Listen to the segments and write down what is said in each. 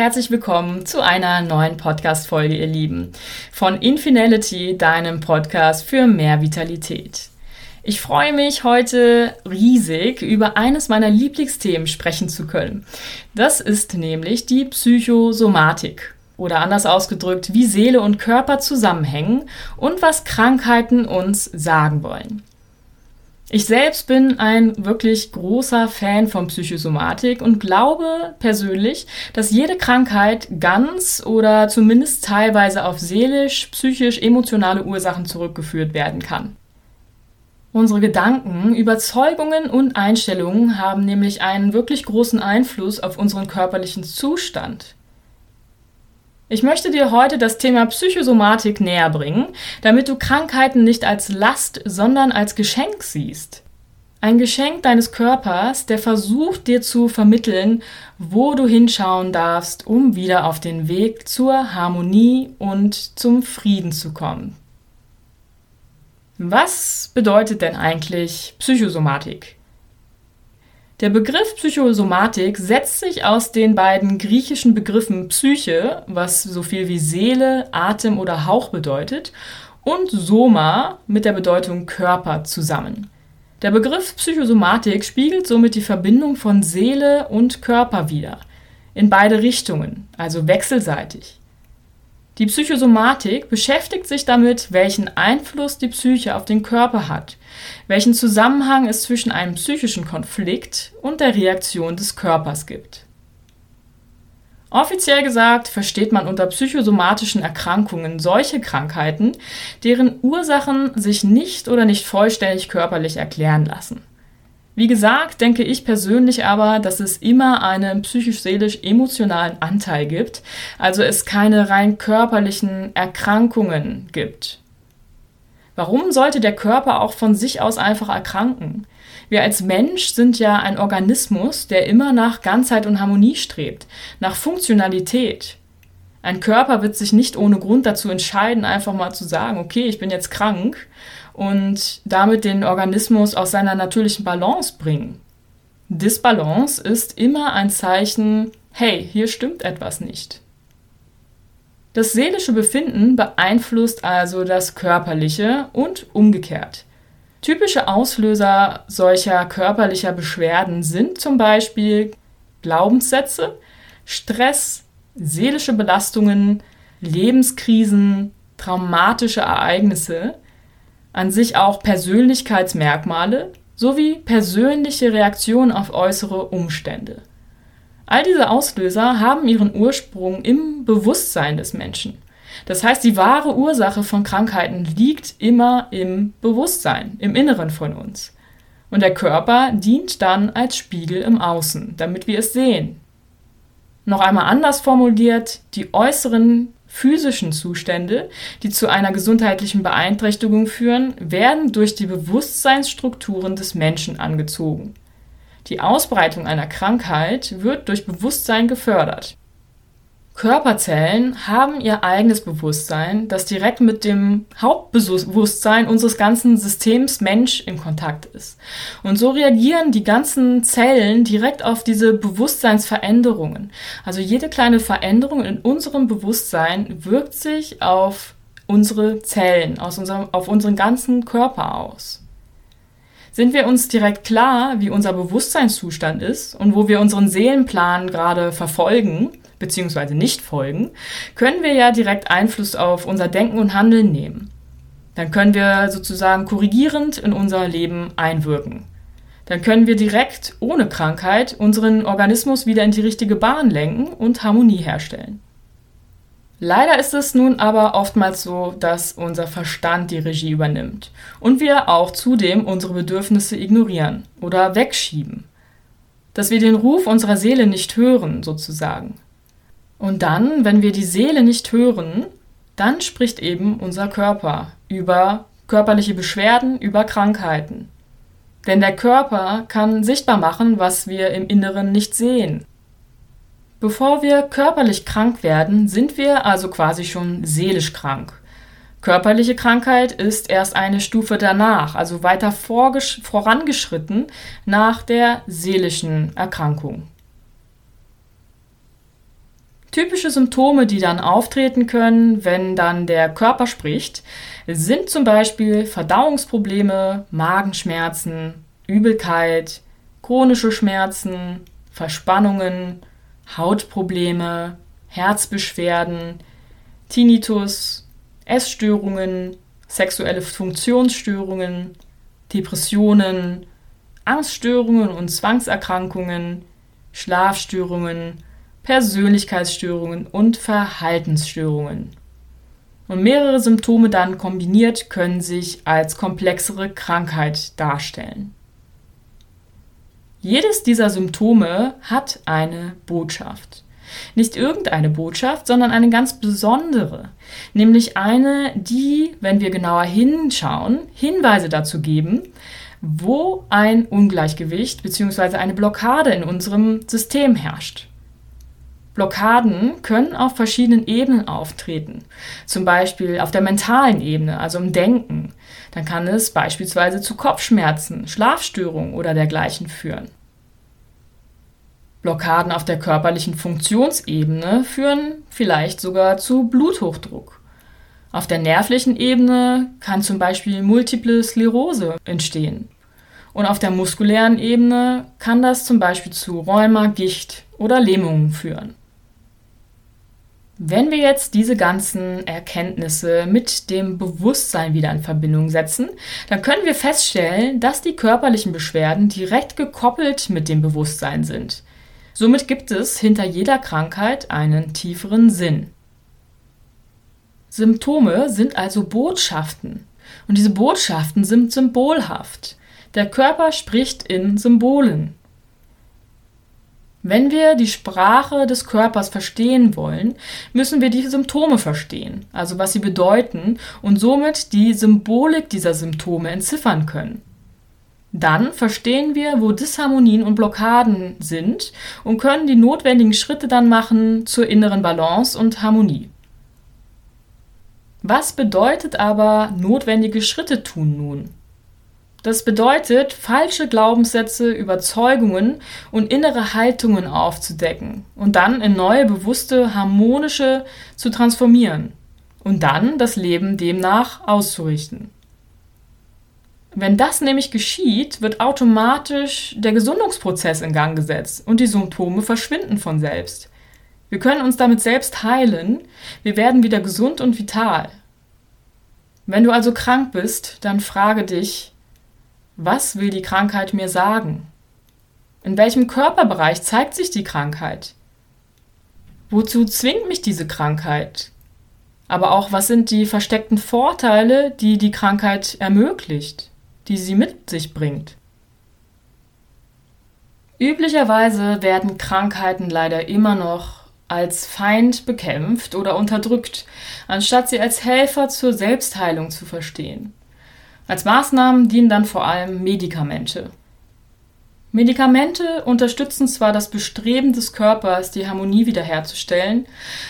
herzlich willkommen zu einer neuen Podcast-Folge, ihr Lieben. Von Infinality, deinem Podcast für mehr Vitalität. Ich freue mich heute riesig, über eines meiner Lieblingsthemen sprechen zu können. Das ist nämlich die Psychosomatik. Oder anders ausgedrückt, wie Seele und Körper zusammenhängen und was Krankheiten uns sagen wollen. Ich selbst bin ein wirklich großer Fan von Psychosomatik und glaube persönlich, dass jede Krankheit ganz oder zumindest teilweise auf seelisch, psychisch, emotionale Ursachen zurückgeführt werden kann. Unsere Gedanken, Überzeugungen und Einstellungen haben nämlich einen wirklich großen Einfluss auf unseren körperlichen Zustand. Ich möchte dir heute das Thema Psychosomatik näher bringen, damit du Krankheiten nicht als Last, sondern als Geschenk siehst. Ein Geschenk deines Körpers, der versucht dir zu vermitteln, wo du hinschauen darfst, um wieder auf den Weg zur Harmonie und zum Frieden zu kommen. Was bedeutet denn eigentlich Psychosomatik? Der Begriff Psychosomatik setzt sich aus den beiden griechischen Begriffen Psyche, was so viel wie Seele, Atem oder Hauch bedeutet, und Soma mit der Bedeutung Körper zusammen. Der Begriff Psychosomatik spiegelt somit die Verbindung von Seele und Körper wider, in beide Richtungen, also wechselseitig. Die Psychosomatik beschäftigt sich damit, welchen Einfluss die Psyche auf den Körper hat, welchen Zusammenhang es zwischen einem psychischen Konflikt und der Reaktion des Körpers gibt. Offiziell gesagt versteht man unter psychosomatischen Erkrankungen solche Krankheiten, deren Ursachen sich nicht oder nicht vollständig körperlich erklären lassen. Wie gesagt, denke ich persönlich aber, dass es immer einen psychisch-seelisch-emotionalen Anteil gibt, also es keine rein körperlichen Erkrankungen gibt. Warum sollte der Körper auch von sich aus einfach erkranken? Wir als Mensch sind ja ein Organismus, der immer nach Ganzheit und Harmonie strebt, nach Funktionalität. Ein Körper wird sich nicht ohne Grund dazu entscheiden, einfach mal zu sagen, okay, ich bin jetzt krank und damit den Organismus aus seiner natürlichen Balance bringen. Disbalance ist immer ein Zeichen, hey, hier stimmt etwas nicht. Das seelische Befinden beeinflusst also das körperliche und umgekehrt. Typische Auslöser solcher körperlicher Beschwerden sind zum Beispiel Glaubenssätze, Stress, seelische Belastungen, Lebenskrisen, traumatische Ereignisse, an sich auch Persönlichkeitsmerkmale sowie persönliche Reaktionen auf äußere Umstände. All diese Auslöser haben ihren Ursprung im Bewusstsein des Menschen. Das heißt, die wahre Ursache von Krankheiten liegt immer im Bewusstsein, im Inneren von uns. Und der Körper dient dann als Spiegel im Außen, damit wir es sehen. Noch einmal anders formuliert, die äußeren physischen Zustände, die zu einer gesundheitlichen Beeinträchtigung führen, werden durch die Bewusstseinsstrukturen des Menschen angezogen. Die Ausbreitung einer Krankheit wird durch Bewusstsein gefördert. Körperzellen haben ihr eigenes Bewusstsein, das direkt mit dem Hauptbewusstsein unseres ganzen Systems Mensch in Kontakt ist. Und so reagieren die ganzen Zellen direkt auf diese Bewusstseinsveränderungen. Also jede kleine Veränderung in unserem Bewusstsein wirkt sich auf unsere Zellen, unserem, auf unseren ganzen Körper aus. Sind wir uns direkt klar, wie unser Bewusstseinszustand ist und wo wir unseren Seelenplan gerade verfolgen, beziehungsweise nicht folgen, können wir ja direkt Einfluss auf unser Denken und Handeln nehmen. Dann können wir sozusagen korrigierend in unser Leben einwirken. Dann können wir direkt ohne Krankheit unseren Organismus wieder in die richtige Bahn lenken und Harmonie herstellen. Leider ist es nun aber oftmals so, dass unser Verstand die Regie übernimmt und wir auch zudem unsere Bedürfnisse ignorieren oder wegschieben. Dass wir den Ruf unserer Seele nicht hören, sozusagen. Und dann, wenn wir die Seele nicht hören, dann spricht eben unser Körper über körperliche Beschwerden, über Krankheiten. Denn der Körper kann sichtbar machen, was wir im Inneren nicht sehen. Bevor wir körperlich krank werden, sind wir also quasi schon seelisch krank. Körperliche Krankheit ist erst eine Stufe danach, also weiter vorangeschritten nach der seelischen Erkrankung. Typische Symptome, die dann auftreten können, wenn dann der Körper spricht, sind zum Beispiel Verdauungsprobleme, Magenschmerzen, Übelkeit, chronische Schmerzen, Verspannungen, Hautprobleme, Herzbeschwerden, Tinnitus, Essstörungen, sexuelle Funktionsstörungen, Depressionen, Angststörungen und Zwangserkrankungen, Schlafstörungen, Persönlichkeitsstörungen und Verhaltensstörungen. Und mehrere Symptome dann kombiniert können sich als komplexere Krankheit darstellen. Jedes dieser Symptome hat eine Botschaft. Nicht irgendeine Botschaft, sondern eine ganz besondere, nämlich eine, die, wenn wir genauer hinschauen, Hinweise dazu geben, wo ein Ungleichgewicht bzw. eine Blockade in unserem System herrscht. Blockaden können auf verschiedenen Ebenen auftreten, zum Beispiel auf der mentalen Ebene, also im Denken. Dann kann es beispielsweise zu Kopfschmerzen, Schlafstörungen oder dergleichen führen. Blockaden auf der körperlichen Funktionsebene führen vielleicht sogar zu Bluthochdruck. Auf der nervlichen Ebene kann zum Beispiel multiple Sklerose entstehen. Und auf der muskulären Ebene kann das zum Beispiel zu Rheuma, Gicht oder Lähmungen führen. Wenn wir jetzt diese ganzen Erkenntnisse mit dem Bewusstsein wieder in Verbindung setzen, dann können wir feststellen, dass die körperlichen Beschwerden direkt gekoppelt mit dem Bewusstsein sind. Somit gibt es hinter jeder Krankheit einen tieferen Sinn. Symptome sind also Botschaften. Und diese Botschaften sind symbolhaft. Der Körper spricht in Symbolen. Wenn wir die Sprache des Körpers verstehen wollen, müssen wir die Symptome verstehen, also was sie bedeuten und somit die Symbolik dieser Symptome entziffern können. Dann verstehen wir, wo Disharmonien und Blockaden sind und können die notwendigen Schritte dann machen zur inneren Balance und Harmonie. Was bedeutet aber notwendige Schritte tun nun? Das bedeutet, falsche Glaubenssätze, Überzeugungen und innere Haltungen aufzudecken und dann in neue, bewusste, harmonische zu transformieren und dann das Leben demnach auszurichten. Wenn das nämlich geschieht, wird automatisch der Gesundungsprozess in Gang gesetzt und die Symptome verschwinden von selbst. Wir können uns damit selbst heilen, wir werden wieder gesund und vital. Wenn du also krank bist, dann frage dich, was will die Krankheit mir sagen? In welchem Körperbereich zeigt sich die Krankheit? Wozu zwingt mich diese Krankheit? Aber auch, was sind die versteckten Vorteile, die die Krankheit ermöglicht, die sie mit sich bringt? Üblicherweise werden Krankheiten leider immer noch als Feind bekämpft oder unterdrückt, anstatt sie als Helfer zur Selbstheilung zu verstehen. Als Maßnahmen dienen dann vor allem Medikamente. Medikamente unterstützen zwar das Bestreben des Körpers, die Harmonie wiederherzustellen,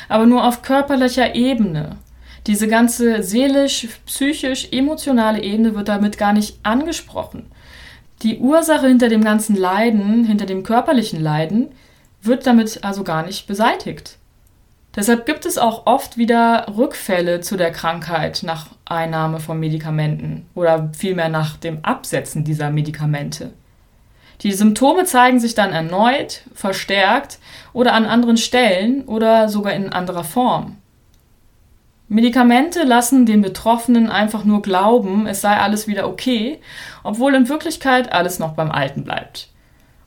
aber nur auf körperlicher Ebene. Diese ganze seelisch, psychisch, emotionale Ebene wird damit gar nicht angesprochen. Die Ursache hinter dem ganzen Leiden, hinter dem körperlichen Leiden, wird damit also gar nicht beseitigt. Deshalb gibt es auch oft wieder Rückfälle zu der Krankheit nach Einnahme von Medikamenten oder vielmehr nach dem Absetzen dieser Medikamente. Die Symptome zeigen sich dann erneut, verstärkt oder an anderen Stellen oder sogar in anderer Form. Medikamente lassen den Betroffenen einfach nur glauben, es sei alles wieder okay, obwohl in Wirklichkeit alles noch beim Alten bleibt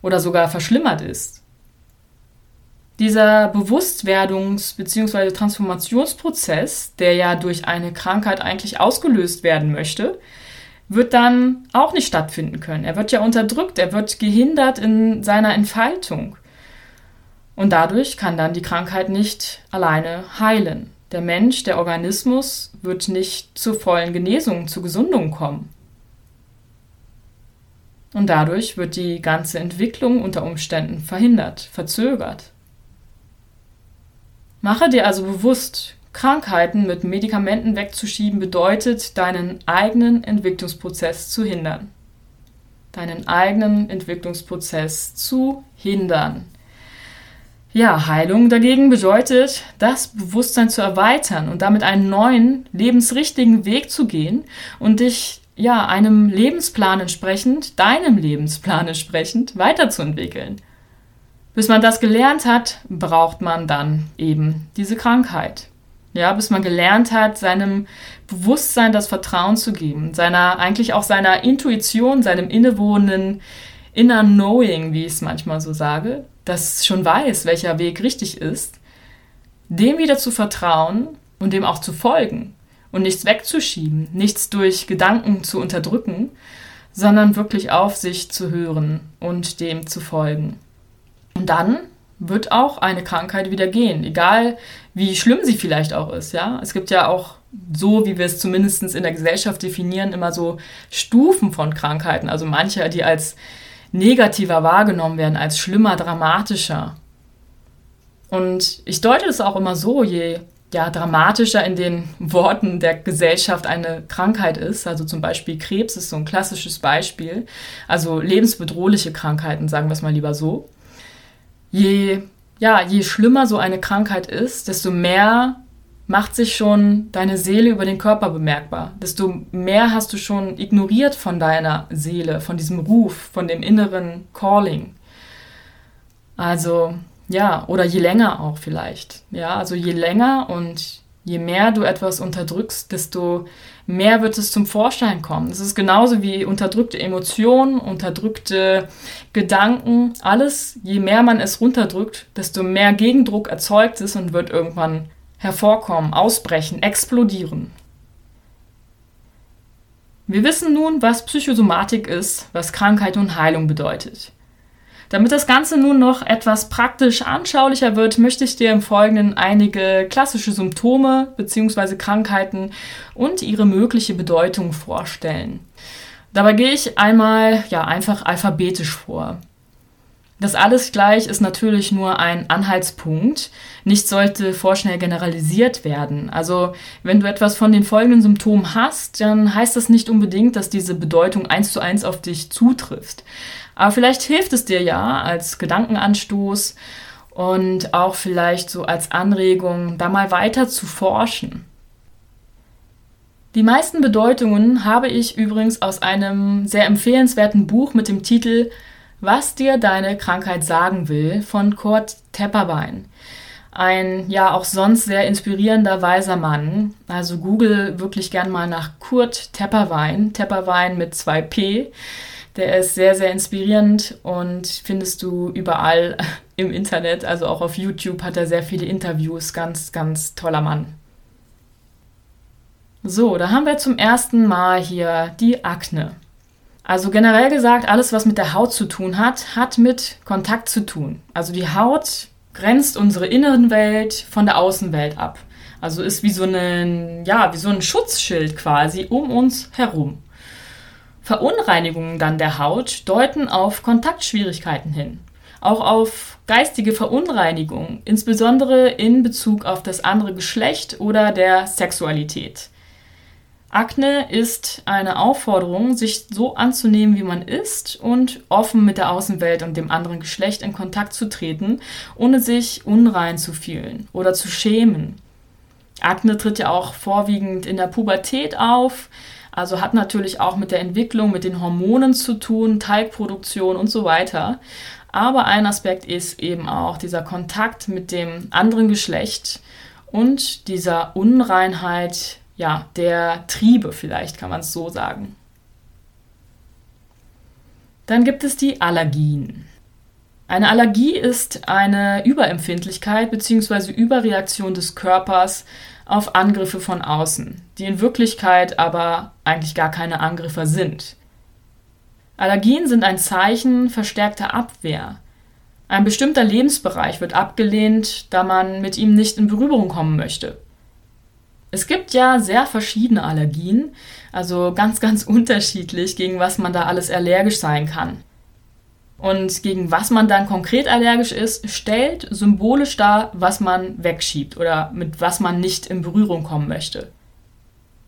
oder sogar verschlimmert ist. Dieser Bewusstwerdungs- bzw. Transformationsprozess, der ja durch eine Krankheit eigentlich ausgelöst werden möchte, wird dann auch nicht stattfinden können. Er wird ja unterdrückt, er wird gehindert in seiner Entfaltung. Und dadurch kann dann die Krankheit nicht alleine heilen. Der Mensch, der Organismus wird nicht zur vollen Genesung, zur Gesundung kommen. Und dadurch wird die ganze Entwicklung unter Umständen verhindert, verzögert. Mache dir also bewusst, Krankheiten mit Medikamenten wegzuschieben bedeutet, deinen eigenen Entwicklungsprozess zu hindern. Deinen eigenen Entwicklungsprozess zu hindern. Ja, Heilung dagegen bedeutet, das Bewusstsein zu erweitern und damit einen neuen, lebensrichtigen Weg zu gehen und dich ja einem Lebensplan entsprechend, deinem Lebensplan entsprechend weiterzuentwickeln. Bis man das gelernt hat, braucht man dann eben diese Krankheit. Ja, bis man gelernt hat, seinem Bewusstsein das Vertrauen zu geben, seiner, eigentlich auch seiner Intuition, seinem innewohnenden Inner Knowing, wie ich es manchmal so sage, das schon weiß, welcher Weg richtig ist, dem wieder zu vertrauen und dem auch zu folgen und nichts wegzuschieben, nichts durch Gedanken zu unterdrücken, sondern wirklich auf sich zu hören und dem zu folgen. Dann wird auch eine Krankheit wieder gehen, egal wie schlimm sie vielleicht auch ist. Ja, es gibt ja auch so, wie wir es zumindest in der Gesellschaft definieren, immer so Stufen von Krankheiten. Also manche, die als negativer wahrgenommen werden, als schlimmer, dramatischer. Und ich deute es auch immer so, je ja, dramatischer in den Worten der Gesellschaft eine Krankheit ist, also zum Beispiel Krebs ist so ein klassisches Beispiel, also lebensbedrohliche Krankheiten, sagen wir es mal lieber so. Je, ja, je schlimmer so eine Krankheit ist, desto mehr macht sich schon deine Seele über den Körper bemerkbar. Desto mehr hast du schon ignoriert von deiner Seele, von diesem Ruf, von dem inneren Calling. Also, ja, oder je länger auch vielleicht. Ja, also je länger und je mehr du etwas unterdrückst, desto mehr wird es zum Vorschein kommen. Es ist genauso wie unterdrückte Emotionen, unterdrückte Gedanken. Alles, je mehr man es runterdrückt, desto mehr Gegendruck erzeugt es und wird irgendwann hervorkommen, ausbrechen, explodieren. Wir wissen nun, was Psychosomatik ist, was Krankheit und Heilung bedeutet. Damit das Ganze nun noch etwas praktisch anschaulicher wird, möchte ich dir im Folgenden einige klassische Symptome bzw. Krankheiten und ihre mögliche Bedeutung vorstellen. Dabei gehe ich einmal ja einfach alphabetisch vor. Das alles gleich ist natürlich nur ein Anhaltspunkt. Nichts sollte vorschnell generalisiert werden. Also wenn du etwas von den folgenden Symptomen hast, dann heißt das nicht unbedingt, dass diese Bedeutung eins zu eins auf dich zutrifft. Aber vielleicht hilft es dir ja als Gedankenanstoß und auch vielleicht so als Anregung, da mal weiter zu forschen. Die meisten Bedeutungen habe ich übrigens aus einem sehr empfehlenswerten Buch mit dem Titel was dir deine Krankheit sagen will von Kurt Tepperbein. Ein ja auch sonst sehr inspirierender weiser Mann. Also google wirklich gern mal nach Kurt Tepperwein. Tepperwein mit zwei P. Der ist sehr, sehr inspirierend und findest du überall im Internet, also auch auf YouTube hat er sehr viele Interviews. Ganz, ganz toller Mann. So, da haben wir zum ersten Mal hier die Akne. Also generell gesagt, alles, was mit der Haut zu tun hat, hat mit Kontakt zu tun. Also die Haut grenzt unsere inneren Welt von der Außenwelt ab. Also ist wie so ein, ja, wie so ein Schutzschild quasi um uns herum. Verunreinigungen dann der Haut deuten auf Kontaktschwierigkeiten hin. Auch auf geistige Verunreinigungen, insbesondere in Bezug auf das andere Geschlecht oder der Sexualität. Akne ist eine Aufforderung, sich so anzunehmen, wie man ist und offen mit der Außenwelt und dem anderen Geschlecht in Kontakt zu treten, ohne sich unrein zu fühlen oder zu schämen. Akne tritt ja auch vorwiegend in der Pubertät auf, also hat natürlich auch mit der Entwicklung, mit den Hormonen zu tun, Teigproduktion und so weiter. Aber ein Aspekt ist eben auch dieser Kontakt mit dem anderen Geschlecht und dieser Unreinheit ja, der Triebe vielleicht, kann man es so sagen. Dann gibt es die Allergien. Eine Allergie ist eine Überempfindlichkeit bzw. Überreaktion des Körpers auf Angriffe von außen, die in Wirklichkeit aber eigentlich gar keine Angriffe sind. Allergien sind ein Zeichen verstärkter Abwehr. Ein bestimmter Lebensbereich wird abgelehnt, da man mit ihm nicht in Berührung kommen möchte. Es gibt ja sehr verschiedene Allergien, also ganz, ganz unterschiedlich, gegen was man da alles allergisch sein kann. Und gegen was man dann konkret allergisch ist, stellt symbolisch dar, was man wegschiebt oder mit was man nicht in Berührung kommen möchte.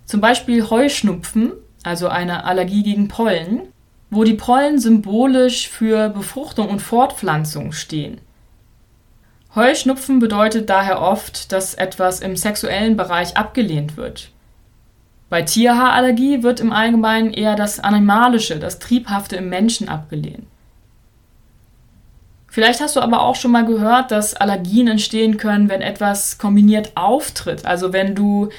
Zum Beispiel Heuschnupfen, also eine Allergie gegen Pollen, wo die Pollen symbolisch für Befruchtung und Fortpflanzung stehen. Heuschnupfen bedeutet daher oft, dass etwas im sexuellen Bereich abgelehnt wird. Bei Tierhaarallergie wird im Allgemeinen eher das Animalische, das Triebhafte im Menschen abgelehnt. Vielleicht hast du aber auch schon mal gehört, dass Allergien entstehen können, wenn etwas kombiniert auftritt. Also wenn du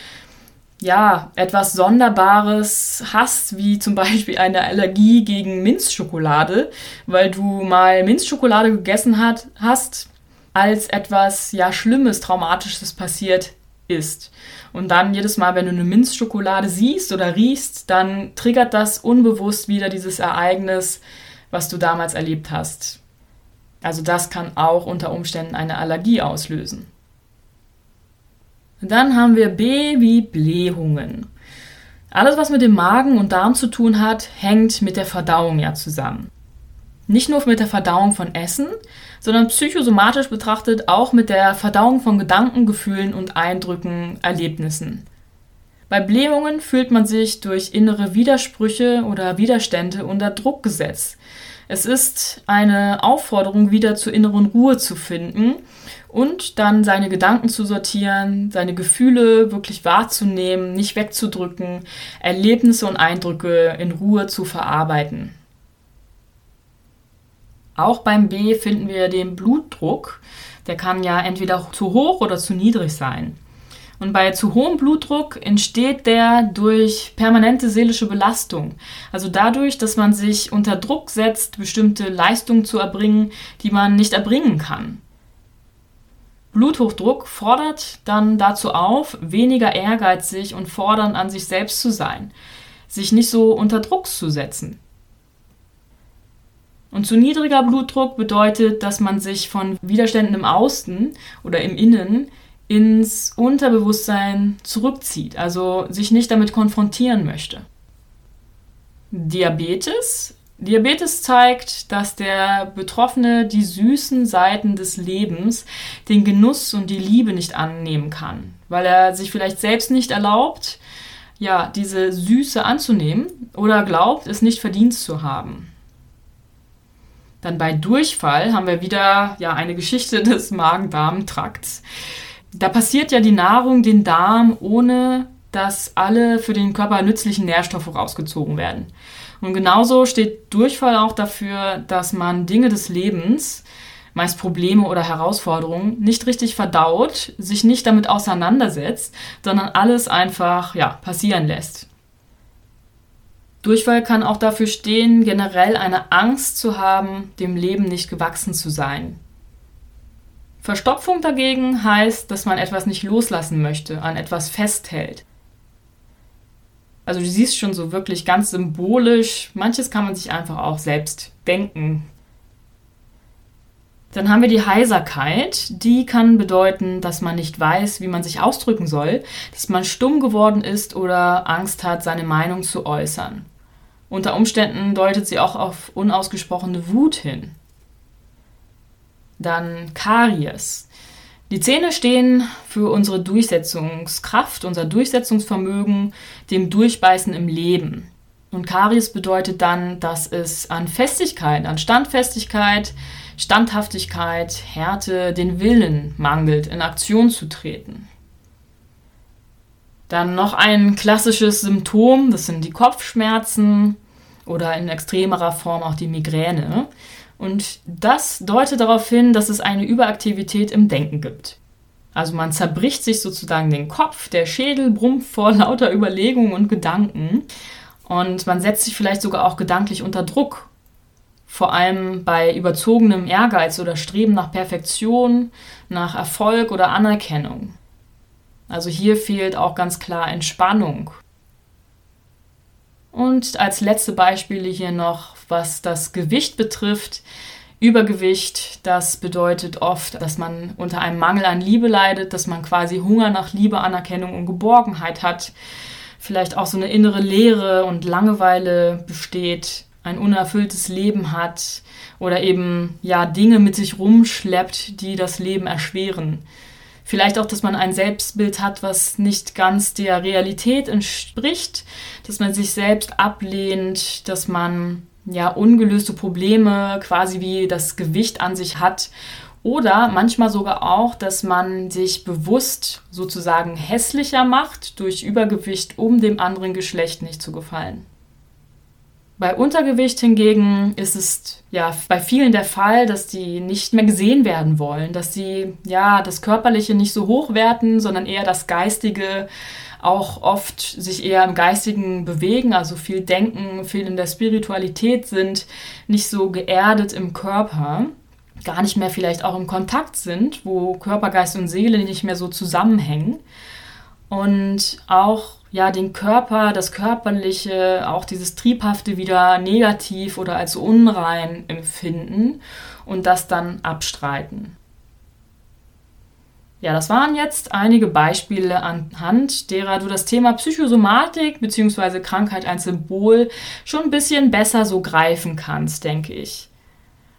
ja etwas Sonderbares hast, wie zum Beispiel eine Allergie gegen Minzschokolade, weil du mal Minzschokolade gegessen hat, hast, als etwas ja Schlimmes, Traumatisches passiert ist. Und dann jedes Mal, wenn du eine Minzschokolade siehst oder riechst, dann triggert das unbewusst wieder dieses Ereignis, was du damals erlebt hast. Also das kann auch unter Umständen eine Allergie auslösen. Dann haben wir B wie Blähungen. Alles, was mit dem Magen und Darm zu tun hat, hängt mit der Verdauung ja zusammen. Nicht nur mit der Verdauung von Essen, sondern psychosomatisch betrachtet auch mit der Verdauung von Gedanken, Gefühlen und Eindrücken, Erlebnissen. Bei Blähungen fühlt man sich durch innere Widersprüche oder Widerstände unter Druck gesetzt, es ist eine Aufforderung, wieder zur inneren Ruhe zu finden und dann seine Gedanken zu sortieren, seine Gefühle wirklich wahrzunehmen, nicht wegzudrücken, Erlebnisse und Eindrücke in Ruhe zu verarbeiten. Auch beim B finden wir den Blutdruck. Der kann ja entweder zu hoch oder zu niedrig sein. Und bei zu hohem Blutdruck entsteht der durch permanente seelische Belastung. Also dadurch, dass man sich unter Druck setzt, bestimmte Leistungen zu erbringen, die man nicht erbringen kann. Bluthochdruck fordert dann dazu auf, weniger ehrgeizig und fordernd an sich selbst zu sein, sich nicht so unter Druck zu setzen. Und zu niedriger Blutdruck bedeutet, dass man sich von Widerständen im Außen oder im Innen ins Unterbewusstsein zurückzieht, also sich nicht damit konfrontieren möchte. Diabetes. Diabetes zeigt, dass der Betroffene die süßen Seiten des Lebens, den Genuss und die Liebe nicht annehmen kann, weil er sich vielleicht selbst nicht erlaubt, ja, diese Süße anzunehmen oder glaubt, es nicht verdient zu haben. Dann bei Durchfall haben wir wieder ja eine Geschichte des Magen-Darm-Trakts da passiert ja die Nahrung den Darm, ohne dass alle für den Körper nützlichen Nährstoffe rausgezogen werden. Und genauso steht Durchfall auch dafür, dass man Dinge des Lebens, meist Probleme oder Herausforderungen, nicht richtig verdaut, sich nicht damit auseinandersetzt, sondern alles einfach ja, passieren lässt. Durchfall kann auch dafür stehen, generell eine Angst zu haben, dem Leben nicht gewachsen zu sein. Verstopfung dagegen heißt, dass man etwas nicht loslassen möchte, an etwas festhält. Also du siehst schon so wirklich ganz symbolisch, manches kann man sich einfach auch selbst denken. Dann haben wir die Heiserkeit, die kann bedeuten, dass man nicht weiß, wie man sich ausdrücken soll, dass man stumm geworden ist oder Angst hat, seine Meinung zu äußern. Unter Umständen deutet sie auch auf unausgesprochene Wut hin. Dann Karies. Die Zähne stehen für unsere Durchsetzungskraft, unser Durchsetzungsvermögen, dem Durchbeißen im Leben. Und Karies bedeutet dann, dass es an Festigkeit, an Standfestigkeit, Standhaftigkeit, Härte, den Willen mangelt, in Aktion zu treten. Dann noch ein klassisches Symptom, das sind die Kopfschmerzen oder in extremerer Form auch die Migräne. Und das deutet darauf hin, dass es eine Überaktivität im Denken gibt. Also man zerbricht sich sozusagen den Kopf, der Schädel brummt vor lauter Überlegungen und Gedanken und man setzt sich vielleicht sogar auch gedanklich unter Druck. Vor allem bei überzogenem Ehrgeiz oder Streben nach Perfektion, nach Erfolg oder Anerkennung. Also hier fehlt auch ganz klar Entspannung. Und als letzte Beispiele hier noch was das Gewicht betrifft. Übergewicht, das bedeutet oft, dass man unter einem Mangel an Liebe leidet, dass man quasi Hunger nach Liebe, Anerkennung und Geborgenheit hat, vielleicht auch so eine innere Leere und Langeweile besteht, ein unerfülltes Leben hat oder eben ja Dinge mit sich rumschleppt, die das Leben erschweren. Vielleicht auch, dass man ein Selbstbild hat, was nicht ganz der Realität entspricht, dass man sich selbst ablehnt, dass man ja, ungelöste Probleme quasi wie das Gewicht an sich hat Oder manchmal sogar auch, dass man sich bewusst sozusagen hässlicher macht durch Übergewicht, um dem anderen Geschlecht nicht zu gefallen. Bei Untergewicht hingegen ist es ja bei vielen der Fall, dass die nicht mehr gesehen werden wollen, dass sie ja das Körperliche nicht so hoch werten, sondern eher das Geistige, auch oft sich eher im Geistigen bewegen, also viel denken, viel in der Spiritualität sind, nicht so geerdet im Körper, gar nicht mehr vielleicht auch im Kontakt sind, wo Körper, Geist und Seele nicht mehr so zusammenhängen. Und auch ja den Körper, das Körperliche, auch dieses Triebhafte wieder negativ oder als unrein empfinden und das dann abstreiten. Ja, das waren jetzt einige Beispiele anhand derer du das Thema Psychosomatik bzw. Krankheit als Symbol schon ein bisschen besser so greifen kannst, denke ich.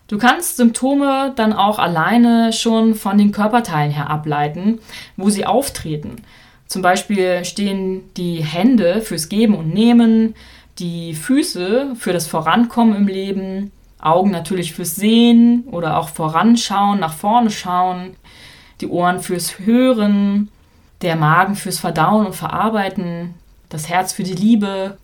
Du kannst Symptome dann auch alleine schon von den Körperteilen her ableiten, wo sie auftreten. Zum Beispiel stehen die Hände fürs Geben und Nehmen, die Füße für das Vorankommen im Leben, Augen natürlich fürs Sehen oder auch voranschauen, nach vorne schauen, die Ohren fürs Hören, der Magen fürs Verdauen und Verarbeiten, das Herz für die Liebe,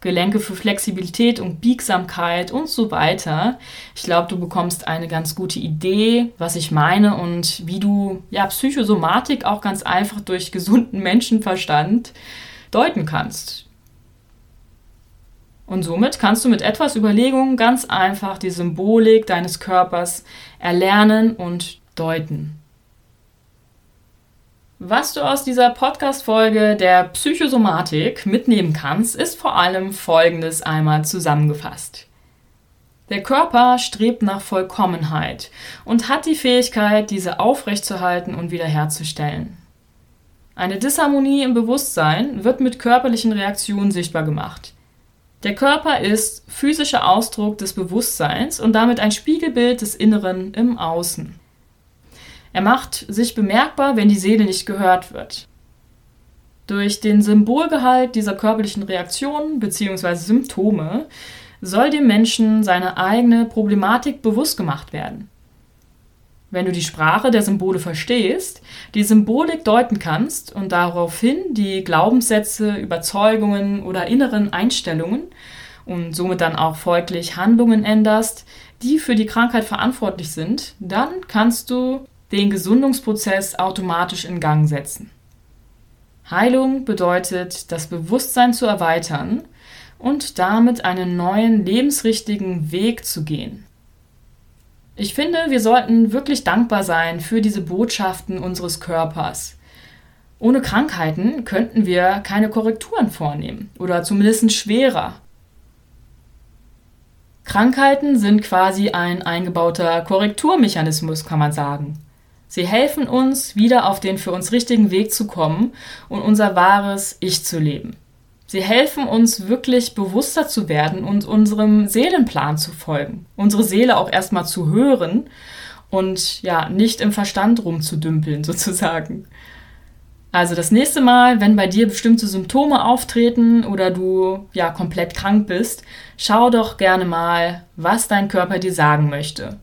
Gelenke für Flexibilität und Biegsamkeit und so weiter. Ich glaube, du bekommst eine ganz gute Idee, was ich meine und wie du ja Psychosomatik auch ganz einfach durch gesunden Menschenverstand deuten kannst. Und somit kannst du mit etwas Überlegung ganz einfach die Symbolik deines Körpers erlernen und deuten. Was du aus dieser Podcast-Folge der Psychosomatik mitnehmen kannst, ist vor allem Folgendes einmal zusammengefasst. Der Körper strebt nach Vollkommenheit und hat die Fähigkeit, diese aufrechtzuerhalten und wiederherzustellen. Eine Disharmonie im Bewusstsein wird mit körperlichen Reaktionen sichtbar gemacht. Der Körper ist physischer Ausdruck des Bewusstseins und damit ein Spiegelbild des Inneren im Außen. Er macht sich bemerkbar, wenn die Seele nicht gehört wird. Durch den Symbolgehalt dieser körperlichen Reaktionen bzw. Symptome soll dem Menschen seine eigene Problematik bewusst gemacht werden. Wenn du die Sprache der Symbole verstehst, die Symbolik deuten kannst und daraufhin die Glaubenssätze, Überzeugungen oder inneren Einstellungen und somit dann auch folglich Handlungen änderst, die für die Krankheit verantwortlich sind, dann kannst du den Gesundungsprozess automatisch in Gang setzen. Heilung bedeutet, das Bewusstsein zu erweitern und damit einen neuen lebensrichtigen Weg zu gehen. Ich finde, wir sollten wirklich dankbar sein für diese Botschaften unseres Körpers. Ohne Krankheiten könnten wir keine Korrekturen vornehmen oder zumindest schwerer. Krankheiten sind quasi ein eingebauter Korrekturmechanismus, kann man sagen. Sie helfen uns, wieder auf den für uns richtigen Weg zu kommen und unser wahres Ich zu leben. Sie helfen uns wirklich bewusster zu werden und unserem Seelenplan zu folgen, unsere Seele auch erstmal zu hören und ja, nicht im Verstand rumzudümpeln sozusagen. Also das nächste Mal, wenn bei dir bestimmte Symptome auftreten oder du ja komplett krank bist, schau doch gerne mal, was dein Körper dir sagen möchte.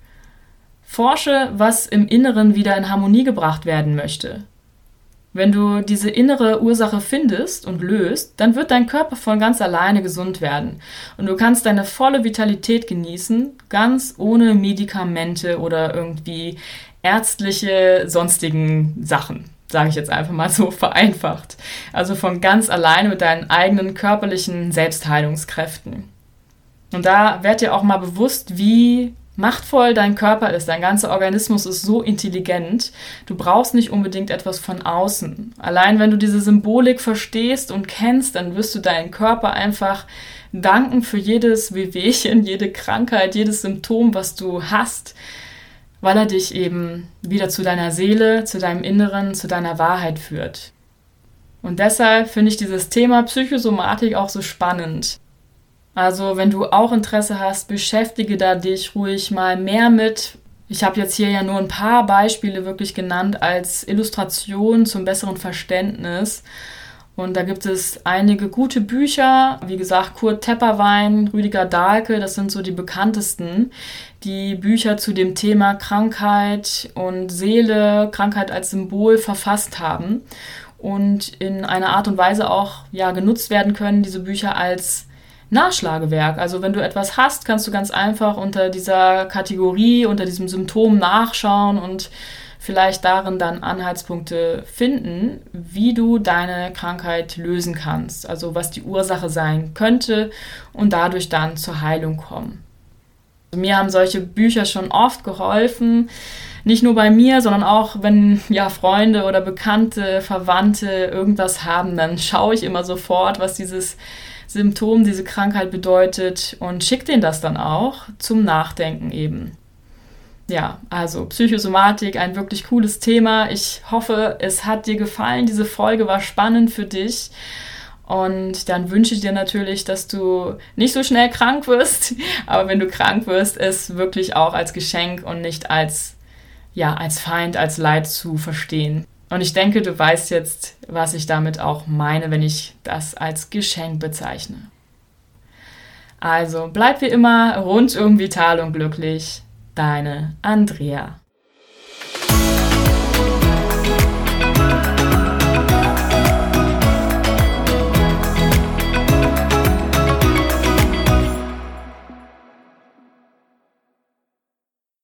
Forsche, was im Inneren wieder in Harmonie gebracht werden möchte. Wenn du diese innere Ursache findest und löst, dann wird dein Körper von ganz alleine gesund werden und du kannst deine volle Vitalität genießen, ganz ohne Medikamente oder irgendwie ärztliche sonstigen Sachen, sage ich jetzt einfach mal so vereinfacht. Also von ganz alleine mit deinen eigenen körperlichen Selbstheilungskräften. Und da werd dir auch mal bewusst, wie machtvoll dein Körper ist, dein ganzer Organismus ist so intelligent, du brauchst nicht unbedingt etwas von außen. Allein wenn du diese Symbolik verstehst und kennst, dann wirst du deinen Körper einfach danken für jedes Wehwehchen, jede Krankheit, jedes Symptom, was du hast, weil er dich eben wieder zu deiner Seele, zu deinem Inneren, zu deiner Wahrheit führt. Und deshalb finde ich dieses Thema Psychosomatik auch so spannend. Also wenn du auch Interesse hast, beschäftige da dich ruhig mal mehr mit. Ich habe jetzt hier ja nur ein paar Beispiele wirklich genannt als Illustration zum besseren Verständnis. Und da gibt es einige gute Bücher, wie gesagt, Kurt Tepperwein, Rüdiger Dahlke, das sind so die bekanntesten, die Bücher zu dem Thema Krankheit und Seele, Krankheit als Symbol verfasst haben und in einer Art und Weise auch ja, genutzt werden können, diese Bücher als Nachschlagewerk. Also wenn du etwas hast, kannst du ganz einfach unter dieser Kategorie, unter diesem Symptom nachschauen und vielleicht darin dann Anhaltspunkte finden, wie du deine Krankheit lösen kannst, also was die Ursache sein könnte und dadurch dann zur Heilung kommen. Mir haben solche Bücher schon oft geholfen, nicht nur bei mir, sondern auch wenn ja Freunde oder Bekannte, Verwandte irgendwas haben, dann schaue ich immer sofort, was dieses Symptom, diese Krankheit bedeutet und schicke denen das dann auch zum Nachdenken eben ja, also Psychosomatik, ein wirklich cooles Thema. Ich hoffe, es hat dir gefallen. Diese Folge war spannend für dich. Und dann wünsche ich dir natürlich, dass du nicht so schnell krank wirst, aber wenn du krank wirst, es wirklich auch als Geschenk und nicht als, ja, als Feind, als Leid zu verstehen. Und ich denke, du weißt jetzt, was ich damit auch meine, wenn ich das als Geschenk bezeichne. Also bleib wie immer rundum vital und glücklich. Deine Andrea.